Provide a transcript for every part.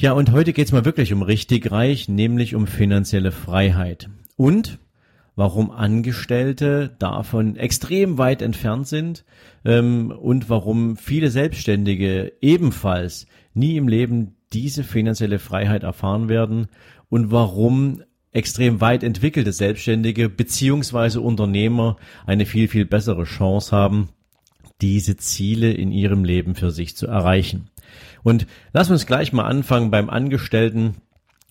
Ja, und heute geht's mal wirklich um richtig reich, nämlich um finanzielle Freiheit. Und warum Angestellte davon extrem weit entfernt sind ähm, und warum viele Selbstständige ebenfalls nie im Leben diese finanzielle Freiheit erfahren werden und warum extrem weit entwickelte Selbstständige beziehungsweise Unternehmer eine viel, viel bessere Chance haben, diese Ziele in ihrem Leben für sich zu erreichen. Und lass uns gleich mal anfangen beim Angestellten.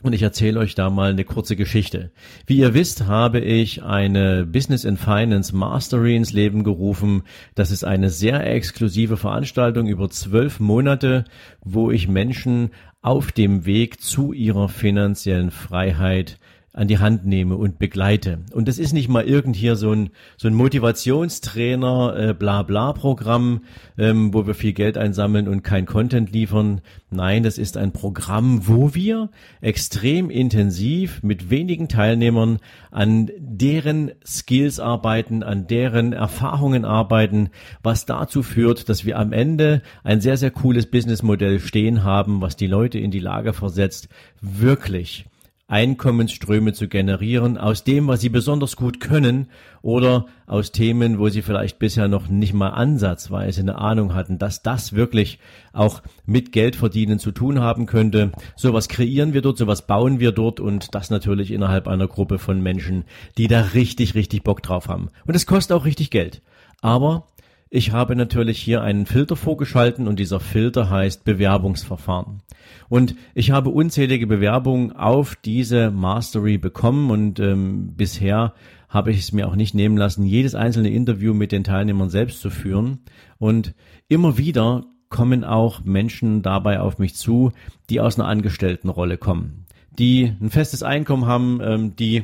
Und ich erzähle euch da mal eine kurze Geschichte. Wie ihr wisst, habe ich eine Business and Finance Mastery ins Leben gerufen. Das ist eine sehr exklusive Veranstaltung über zwölf Monate, wo ich Menschen auf dem Weg zu ihrer finanziellen Freiheit an die Hand nehme und begleite. Und das ist nicht mal irgend hier so ein, so ein Motivationstrainer, äh, bla bla Programm, ähm, wo wir viel Geld einsammeln und kein Content liefern. Nein, das ist ein Programm, wo wir extrem intensiv mit wenigen Teilnehmern an deren Skills arbeiten, an deren Erfahrungen arbeiten, was dazu führt, dass wir am Ende ein sehr, sehr cooles Businessmodell stehen haben, was die Leute in die Lage versetzt, wirklich Einkommensströme zu generieren aus dem, was sie besonders gut können oder aus Themen, wo sie vielleicht bisher noch nicht mal ansatzweise eine Ahnung hatten, dass das wirklich auch mit Geld verdienen zu tun haben könnte. Sowas kreieren wir dort, sowas bauen wir dort und das natürlich innerhalb einer Gruppe von Menschen, die da richtig, richtig Bock drauf haben. Und es kostet auch richtig Geld. Aber ich habe natürlich hier einen Filter vorgeschalten und dieser Filter heißt Bewerbungsverfahren. Und ich habe unzählige Bewerbungen auf diese Mastery bekommen und ähm, bisher habe ich es mir auch nicht nehmen lassen, jedes einzelne Interview mit den Teilnehmern selbst zu führen. Und immer wieder kommen auch Menschen dabei auf mich zu, die aus einer Angestelltenrolle kommen, die ein festes Einkommen haben, ähm, die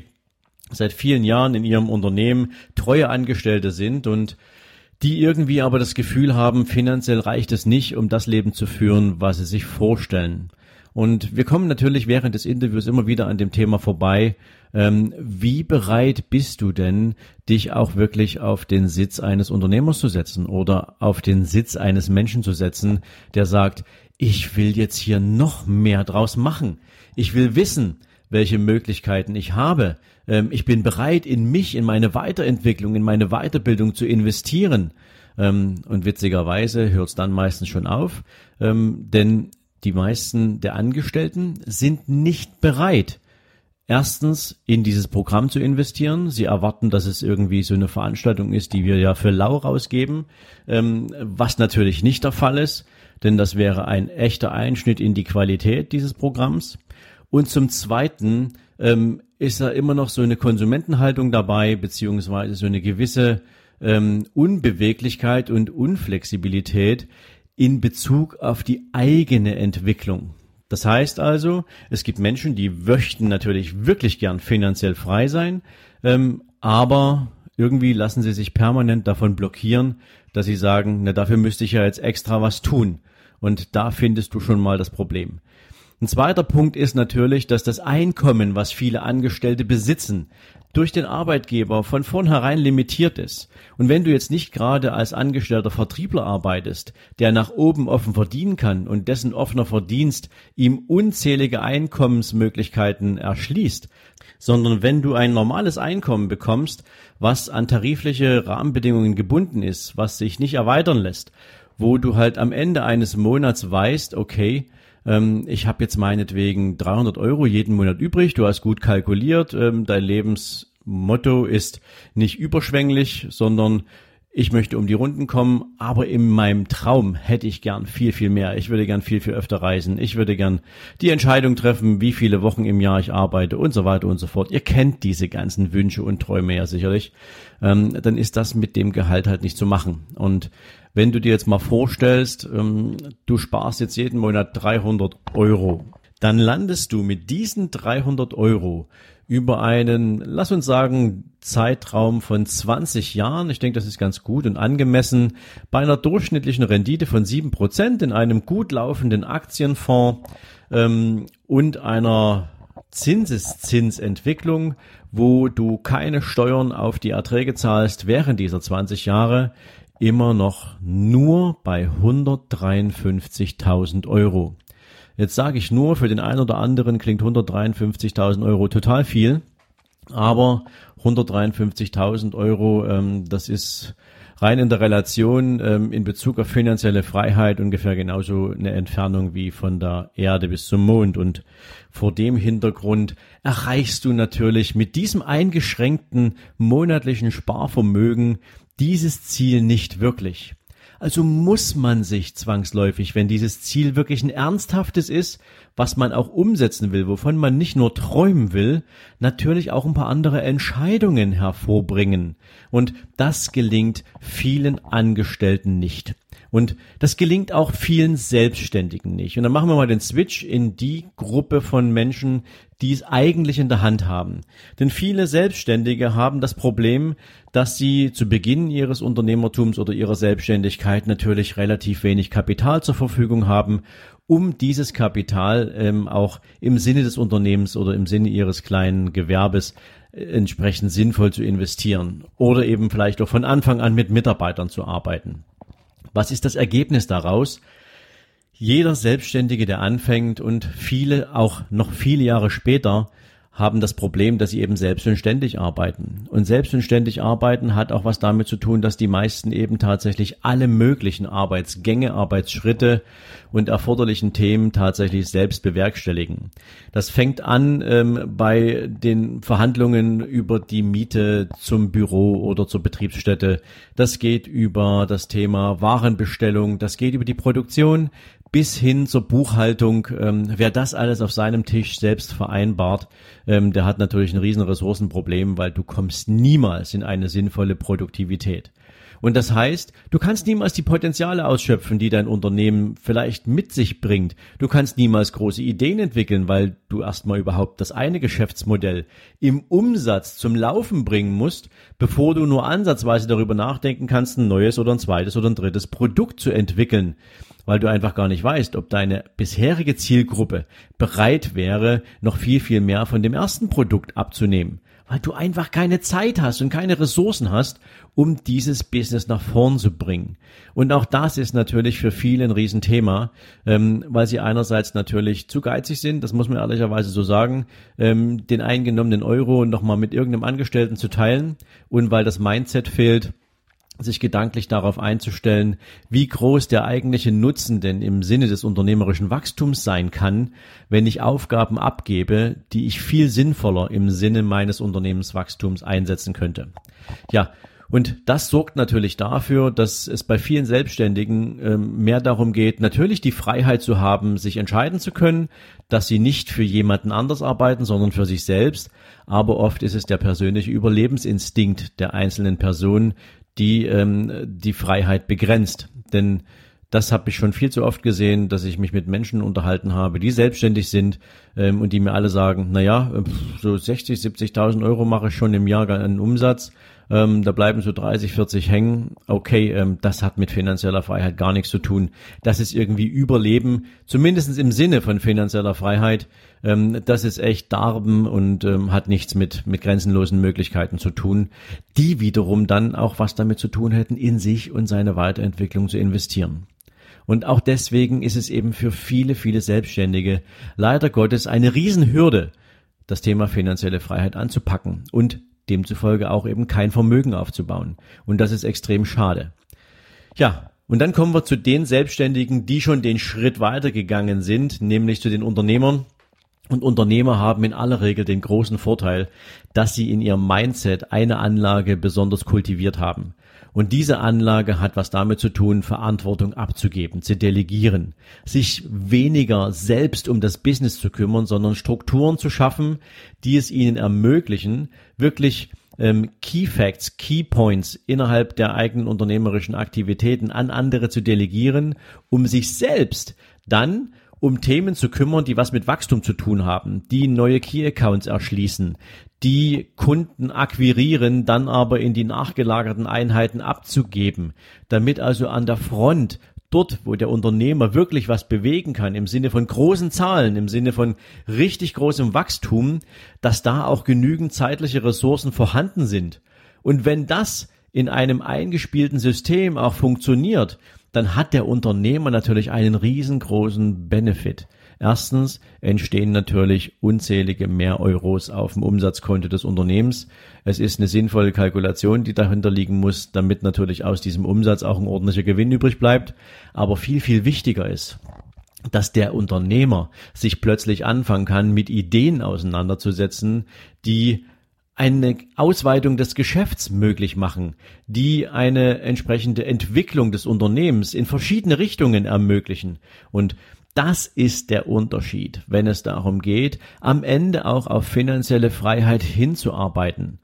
seit vielen Jahren in ihrem Unternehmen treue Angestellte sind und die irgendwie aber das Gefühl haben, finanziell reicht es nicht, um das Leben zu führen, was sie sich vorstellen. Und wir kommen natürlich während des Interviews immer wieder an dem Thema vorbei, ähm, wie bereit bist du denn, dich auch wirklich auf den Sitz eines Unternehmers zu setzen oder auf den Sitz eines Menschen zu setzen, der sagt, ich will jetzt hier noch mehr draus machen. Ich will wissen, welche Möglichkeiten ich habe. Ähm, ich bin bereit, in mich, in meine Weiterentwicklung, in meine Weiterbildung zu investieren. Ähm, und witzigerweise hört es dann meistens schon auf, ähm, denn die meisten der Angestellten sind nicht bereit, erstens in dieses Programm zu investieren. Sie erwarten, dass es irgendwie so eine Veranstaltung ist, die wir ja für lau rausgeben, ähm, was natürlich nicht der Fall ist, denn das wäre ein echter Einschnitt in die Qualität dieses Programms. Und zum Zweiten ähm, ist da immer noch so eine Konsumentenhaltung dabei, beziehungsweise so eine gewisse ähm, Unbeweglichkeit und Unflexibilität in Bezug auf die eigene Entwicklung. Das heißt also, es gibt Menschen, die möchten natürlich wirklich gern finanziell frei sein, ähm, aber irgendwie lassen sie sich permanent davon blockieren, dass sie sagen, na dafür müsste ich ja jetzt extra was tun. Und da findest du schon mal das Problem. Ein zweiter Punkt ist natürlich, dass das Einkommen, was viele Angestellte besitzen, durch den Arbeitgeber von vornherein limitiert ist. Und wenn du jetzt nicht gerade als angestellter Vertriebler arbeitest, der nach oben offen verdienen kann und dessen offener Verdienst ihm unzählige Einkommensmöglichkeiten erschließt, sondern wenn du ein normales Einkommen bekommst, was an tarifliche Rahmenbedingungen gebunden ist, was sich nicht erweitern lässt, wo du halt am Ende eines Monats weißt, okay, ähm, ich habe jetzt meinetwegen 300 Euro jeden Monat übrig, du hast gut kalkuliert, ähm, dein Lebensmotto ist nicht überschwänglich, sondern ich möchte um die Runden kommen, aber in meinem Traum hätte ich gern viel, viel mehr. Ich würde gern viel, viel öfter reisen. Ich würde gern die Entscheidung treffen, wie viele Wochen im Jahr ich arbeite und so weiter und so fort. Ihr kennt diese ganzen Wünsche und Träume ja sicherlich. Ähm, dann ist das mit dem Gehalt halt nicht zu machen. Und wenn du dir jetzt mal vorstellst, ähm, du sparst jetzt jeden Monat 300 Euro, dann landest du mit diesen 300 Euro über einen, lass uns sagen, Zeitraum von 20 Jahren, ich denke, das ist ganz gut und angemessen, bei einer durchschnittlichen Rendite von 7% in einem gut laufenden Aktienfonds ähm, und einer Zinseszinsentwicklung, wo du keine Steuern auf die Erträge zahlst während dieser 20 Jahre, immer noch nur bei 153.000 Euro. Jetzt sage ich nur, für den einen oder anderen klingt 153.000 Euro total viel, aber 153.000 Euro, ähm, das ist rein in der Relation ähm, in Bezug auf finanzielle Freiheit ungefähr genauso eine Entfernung wie von der Erde bis zum Mond. Und vor dem Hintergrund erreichst du natürlich mit diesem eingeschränkten monatlichen Sparvermögen dieses Ziel nicht wirklich. Also muss man sich zwangsläufig, wenn dieses Ziel wirklich ein ernsthaftes ist, was man auch umsetzen will, wovon man nicht nur träumen will, natürlich auch ein paar andere Entscheidungen hervorbringen. Und das gelingt vielen Angestellten nicht. Und das gelingt auch vielen Selbstständigen nicht. Und dann machen wir mal den Switch in die Gruppe von Menschen, die es eigentlich in der Hand haben. Denn viele Selbstständige haben das Problem, dass sie zu Beginn ihres Unternehmertums oder ihrer Selbstständigkeit natürlich relativ wenig Kapital zur Verfügung haben, um dieses Kapital ähm, auch im Sinne des Unternehmens oder im Sinne ihres kleinen Gewerbes äh, entsprechend sinnvoll zu investieren oder eben vielleicht auch von Anfang an mit Mitarbeitern zu arbeiten. Was ist das Ergebnis daraus? Jeder Selbstständige, der anfängt und viele auch noch viele Jahre später haben das Problem, dass sie eben selbst und ständig arbeiten. Und selbst und ständig arbeiten hat auch was damit zu tun, dass die meisten eben tatsächlich alle möglichen Arbeitsgänge, Arbeitsschritte und erforderlichen Themen tatsächlich selbst bewerkstelligen. Das fängt an ähm, bei den Verhandlungen über die Miete zum Büro oder zur Betriebsstätte. Das geht über das Thema Warenbestellung. Das geht über die Produktion bis hin zur Buchhaltung. Ähm, wer das alles auf seinem Tisch selbst vereinbart, ähm, der hat natürlich ein riesen Ressourcenproblem, weil du kommst niemals in eine sinnvolle Produktivität. Und das heißt, du kannst niemals die Potenziale ausschöpfen, die dein Unternehmen vielleicht mit sich bringt. Du kannst niemals große Ideen entwickeln, weil du erstmal überhaupt das eine Geschäftsmodell im Umsatz zum Laufen bringen musst, bevor du nur ansatzweise darüber nachdenken kannst, ein neues oder ein zweites oder ein drittes Produkt zu entwickeln weil du einfach gar nicht weißt, ob deine bisherige Zielgruppe bereit wäre, noch viel, viel mehr von dem ersten Produkt abzunehmen, weil du einfach keine Zeit hast und keine Ressourcen hast, um dieses Business nach vorn zu bringen. Und auch das ist natürlich für viele ein Riesenthema, ähm, weil sie einerseits natürlich zu geizig sind, das muss man ehrlicherweise so sagen, ähm, den eingenommenen Euro nochmal mit irgendeinem Angestellten zu teilen und weil das Mindset fehlt, sich gedanklich darauf einzustellen, wie groß der eigentliche Nutzen denn im Sinne des unternehmerischen Wachstums sein kann, wenn ich Aufgaben abgebe, die ich viel sinnvoller im Sinne meines Unternehmenswachstums einsetzen könnte. Ja, und das sorgt natürlich dafür, dass es bei vielen Selbstständigen ähm, mehr darum geht, natürlich die Freiheit zu haben, sich entscheiden zu können, dass sie nicht für jemanden anders arbeiten, sondern für sich selbst. Aber oft ist es der persönliche Überlebensinstinkt der einzelnen Person, die ähm, die Freiheit begrenzt. Denn das habe ich schon viel zu oft gesehen, dass ich mich mit Menschen unterhalten habe, die selbstständig sind ähm, und die mir alle sagen, na ja, so 60, 70.000 Euro mache ich schon im Jahr einen Umsatz ähm, da bleiben so 30, 40 hängen. Okay, ähm, das hat mit finanzieller Freiheit gar nichts zu tun. Das ist irgendwie Überleben, zumindestens im Sinne von finanzieller Freiheit. Ähm, das ist echt Darben und ähm, hat nichts mit, mit grenzenlosen Möglichkeiten zu tun, die wiederum dann auch was damit zu tun hätten, in sich und seine Weiterentwicklung zu investieren. Und auch deswegen ist es eben für viele, viele Selbstständige leider Gottes eine Riesenhürde, das Thema finanzielle Freiheit anzupacken und demzufolge auch eben kein Vermögen aufzubauen. Und das ist extrem schade. Ja, und dann kommen wir zu den Selbstständigen, die schon den Schritt weitergegangen sind, nämlich zu den Unternehmern. Und Unternehmer haben in aller Regel den großen Vorteil, dass sie in ihrem Mindset eine Anlage besonders kultiviert haben. Und diese Anlage hat was damit zu tun, Verantwortung abzugeben, zu delegieren, sich weniger selbst um das Business zu kümmern, sondern Strukturen zu schaffen, die es ihnen ermöglichen, wirklich ähm, Key Facts, Key Points innerhalb der eigenen unternehmerischen Aktivitäten an andere zu delegieren, um sich selbst dann um Themen zu kümmern, die was mit Wachstum zu tun haben, die neue Key Accounts erschließen, die Kunden akquirieren, dann aber in die nachgelagerten Einheiten abzugeben, damit also an der Front dort, wo der Unternehmer wirklich was bewegen kann, im Sinne von großen Zahlen, im Sinne von richtig großem Wachstum, dass da auch genügend zeitliche Ressourcen vorhanden sind. Und wenn das in einem eingespielten System auch funktioniert, dann hat der Unternehmer natürlich einen riesengroßen Benefit. Erstens entstehen natürlich unzählige mehr Euros auf dem Umsatzkonto des Unternehmens. Es ist eine sinnvolle Kalkulation, die dahinter liegen muss, damit natürlich aus diesem Umsatz auch ein ordentlicher Gewinn übrig bleibt. Aber viel, viel wichtiger ist, dass der Unternehmer sich plötzlich anfangen kann, mit Ideen auseinanderzusetzen, die eine Ausweitung des Geschäfts möglich machen, die eine entsprechende Entwicklung des Unternehmens in verschiedene Richtungen ermöglichen. Und das ist der Unterschied, wenn es darum geht, am Ende auch auf finanzielle Freiheit hinzuarbeiten.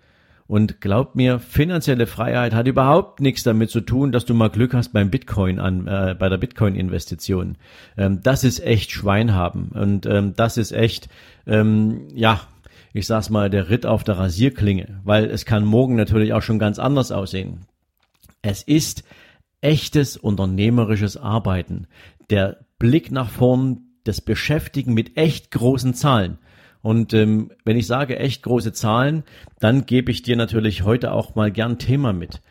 Und glaubt mir, finanzielle Freiheit hat überhaupt nichts damit zu tun, dass du mal Glück hast beim Bitcoin an, äh, bei der Bitcoin-Investition. Ähm, das ist echt Schwein haben und ähm, das ist echt, ähm, ja, ich sag's mal, der Ritt auf der Rasierklinge, weil es kann morgen natürlich auch schon ganz anders aussehen. Es ist echtes unternehmerisches Arbeiten. Der Blick nach vorn, das Beschäftigen mit echt großen Zahlen. Und ähm, wenn ich sage echt große Zahlen, dann gebe ich dir natürlich heute auch mal gern Thema mit.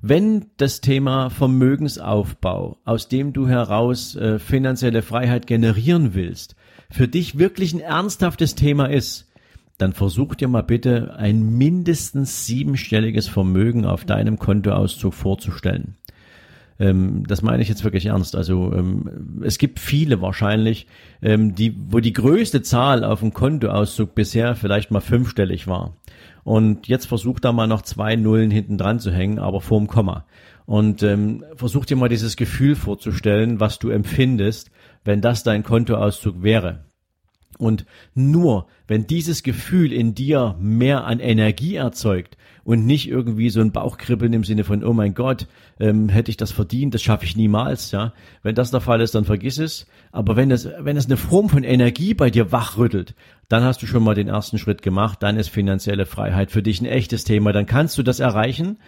Wenn das Thema Vermögensaufbau, aus dem du heraus äh, finanzielle Freiheit generieren willst, für dich wirklich ein ernsthaftes Thema ist, dann versuch dir mal bitte ein mindestens siebenstelliges Vermögen auf deinem Kontoauszug vorzustellen. Ähm, das meine ich jetzt wirklich ernst. Also ähm, es gibt viele wahrscheinlich, ähm, die, wo die größte Zahl auf dem Kontoauszug bisher vielleicht mal fünfstellig war. Und jetzt versucht da mal noch zwei Nullen hinten dran zu hängen, aber vorm Komma. Und ähm, versuch dir mal dieses Gefühl vorzustellen, was du empfindest, wenn das dein Kontoauszug wäre. Und nur wenn dieses Gefühl in dir mehr an Energie erzeugt und nicht irgendwie so ein Bauchkribbeln im Sinne von, oh mein Gott, ähm, hätte ich das verdient, das schaffe ich niemals, ja. Wenn das der Fall ist, dann vergiss es. Aber wenn es, wenn es eine Form von Energie bei dir wachrüttelt, dann hast du schon mal den ersten Schritt gemacht, dann ist finanzielle Freiheit für dich ein echtes Thema, dann kannst du das erreichen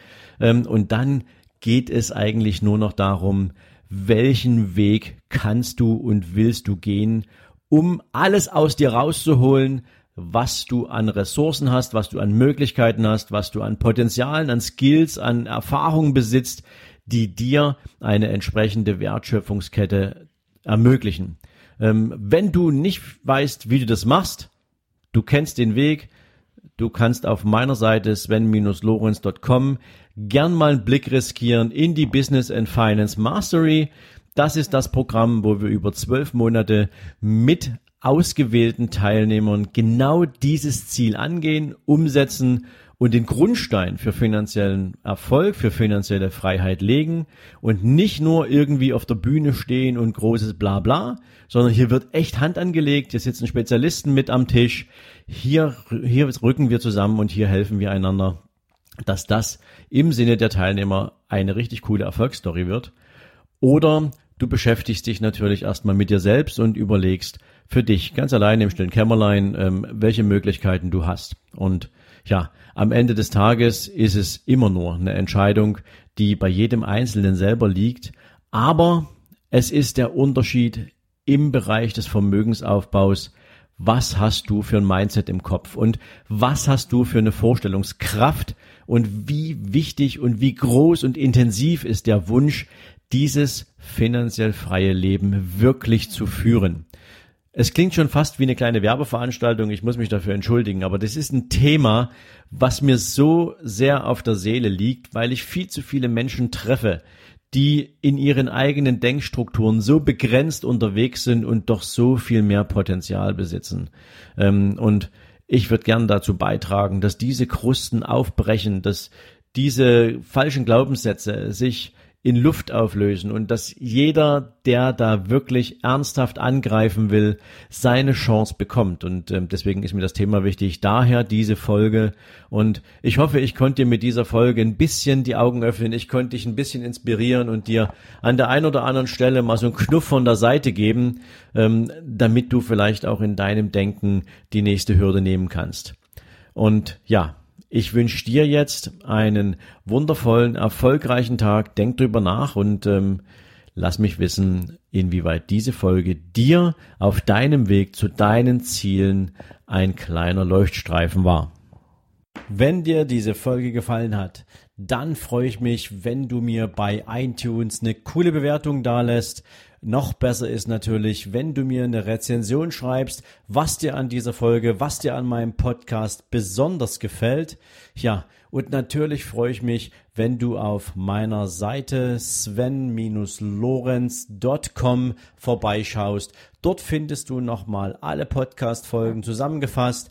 ähm, und dann geht es eigentlich nur noch darum, welchen Weg kannst du und willst du gehen, um alles aus dir rauszuholen, was du an Ressourcen hast, was du an Möglichkeiten hast, was du an Potenzialen, an Skills, an Erfahrungen besitzt, die dir eine entsprechende Wertschöpfungskette ermöglichen. Ähm, wenn du nicht weißt, wie du das machst, du kennst den Weg, du kannst auf meiner Seite sven-lorenz.com gern mal einen Blick riskieren in die Business and Finance Mastery. Das ist das Programm, wo wir über zwölf Monate mit ausgewählten Teilnehmern genau dieses Ziel angehen, umsetzen und den Grundstein für finanziellen Erfolg, für finanzielle Freiheit legen und nicht nur irgendwie auf der Bühne stehen und großes Blabla, sondern hier wird echt Hand angelegt, hier sitzen Spezialisten mit am Tisch, hier, hier rücken wir zusammen und hier helfen wir einander, dass das im Sinne der Teilnehmer eine richtig coole Erfolgsstory wird. Oder Du beschäftigst dich natürlich erstmal mit dir selbst und überlegst für dich ganz allein im stillen Kämmerlein, ähm, welche Möglichkeiten du hast. Und ja, am Ende des Tages ist es immer nur eine Entscheidung, die bei jedem Einzelnen selber liegt. Aber es ist der Unterschied im Bereich des Vermögensaufbaus. Was hast du für ein Mindset im Kopf und was hast du für eine Vorstellungskraft und wie wichtig und wie groß und intensiv ist der Wunsch, dieses finanziell freie Leben wirklich zu führen. Es klingt schon fast wie eine kleine Werbeveranstaltung, ich muss mich dafür entschuldigen, aber das ist ein Thema, was mir so sehr auf der Seele liegt, weil ich viel zu viele Menschen treffe, die in ihren eigenen Denkstrukturen so begrenzt unterwegs sind und doch so viel mehr Potenzial besitzen. Ähm, und ich würde gern dazu beitragen, dass diese Krusten aufbrechen, dass diese falschen Glaubenssätze sich in Luft auflösen und dass jeder, der da wirklich ernsthaft angreifen will, seine Chance bekommt. Und ähm, deswegen ist mir das Thema wichtig. Daher diese Folge. Und ich hoffe, ich konnte dir mit dieser Folge ein bisschen die Augen öffnen. Ich konnte dich ein bisschen inspirieren und dir an der einen oder anderen Stelle mal so einen Knuff von der Seite geben, ähm, damit du vielleicht auch in deinem Denken die nächste Hürde nehmen kannst. Und ja, ich wünsche dir jetzt einen wundervollen, erfolgreichen Tag. Denk drüber nach und ähm, lass mich wissen, inwieweit diese Folge dir auf deinem Weg zu deinen Zielen ein kleiner Leuchtstreifen war. Wenn dir diese Folge gefallen hat, dann freue ich mich, wenn du mir bei iTunes eine coole Bewertung dalässt noch besser ist natürlich, wenn du mir eine Rezension schreibst, was dir an dieser Folge, was dir an meinem Podcast besonders gefällt. Ja, und natürlich freue ich mich, wenn du auf meiner Seite sven-lorenz.com vorbeischaust. Dort findest du nochmal alle Podcast-Folgen zusammengefasst